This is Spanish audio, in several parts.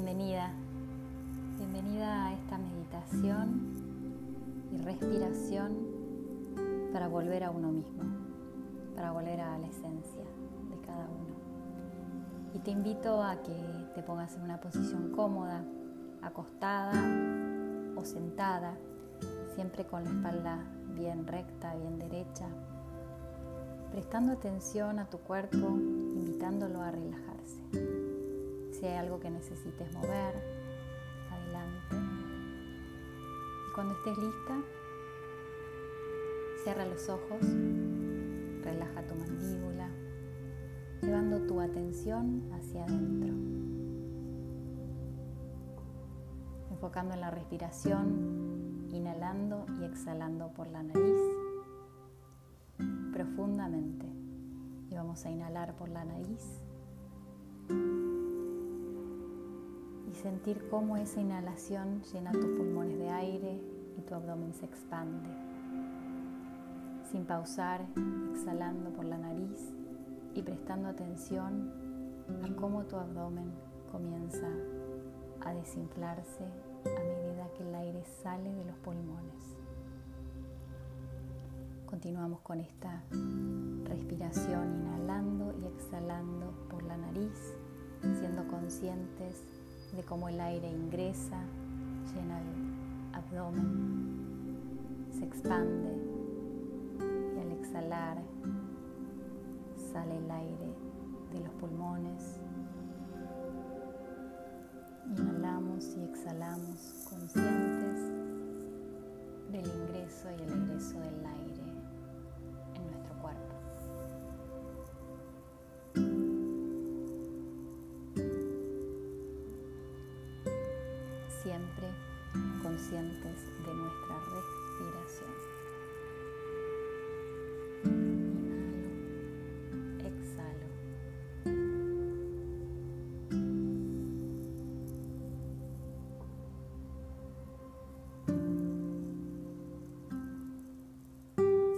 Bienvenida, bienvenida a esta meditación y respiración para volver a uno mismo, para volver a la esencia de cada uno. Y te invito a que te pongas en una posición cómoda, acostada o sentada, siempre con la espalda bien recta, bien derecha, prestando atención a tu cuerpo, invitándolo a relajarse. Si hay algo que necesites mover, adelante. Y cuando estés lista, cierra los ojos, relaja tu mandíbula, llevando tu atención hacia adentro. Enfocando en la respiración, inhalando y exhalando por la nariz profundamente. Y vamos a inhalar por la nariz sentir cómo esa inhalación llena tus pulmones de aire y tu abdomen se expande. Sin pausar, exhalando por la nariz y prestando atención a cómo tu abdomen comienza a desinflarse a medida que el aire sale de los pulmones. Continuamos con esta respiración inhalando y exhalando por la nariz, siendo conscientes de cómo el aire ingresa, llena el abdomen, se expande y al exhalar sale el aire de los pulmones. Inhalamos y exhalamos conscientes de nuestra respiración. Exhalo.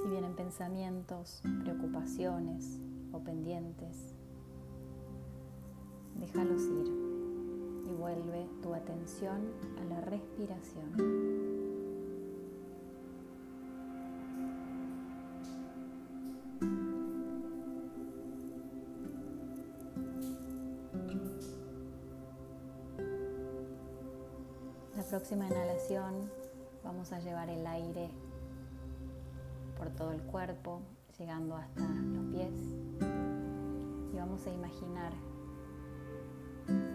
Si vienen pensamientos, preocupaciones o pendientes, déjalos ir a la respiración. La próxima inhalación vamos a llevar el aire por todo el cuerpo, llegando hasta los pies. Y vamos a imaginar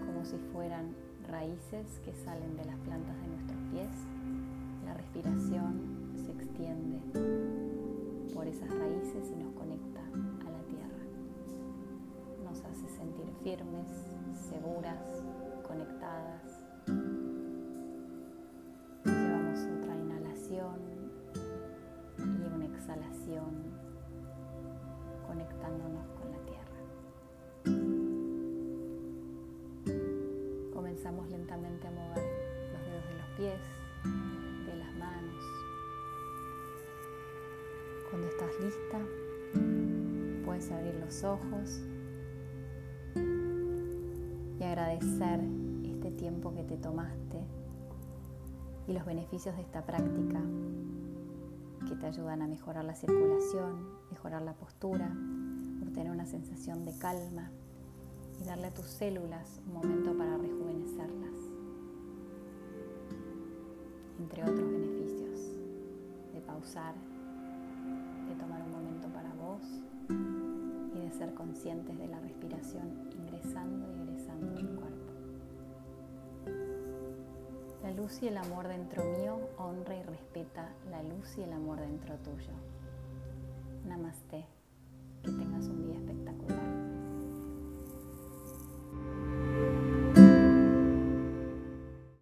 como si fueran raíces que salen de las plantas de nuestros pies. La respiración se extiende por esas raíces y nos conecta a la tierra. Nos hace sentir firmes, seguras, conectadas. Llevamos otra inhalación y una exhalación conectándonos Comenzamos lentamente a mover los dedos de los pies, de las manos. Cuando estás lista, puedes abrir los ojos y agradecer este tiempo que te tomaste y los beneficios de esta práctica que te ayudan a mejorar la circulación, mejorar la postura, obtener una sensación de calma y darle a tus células un momento para rejuvenecerlas, entre otros beneficios de pausar, de tomar un momento para vos y de ser conscientes de la respiración ingresando y egresando del cuerpo. La luz y el amor dentro mío honra y respeta la luz y el amor dentro tuyo. Namaste.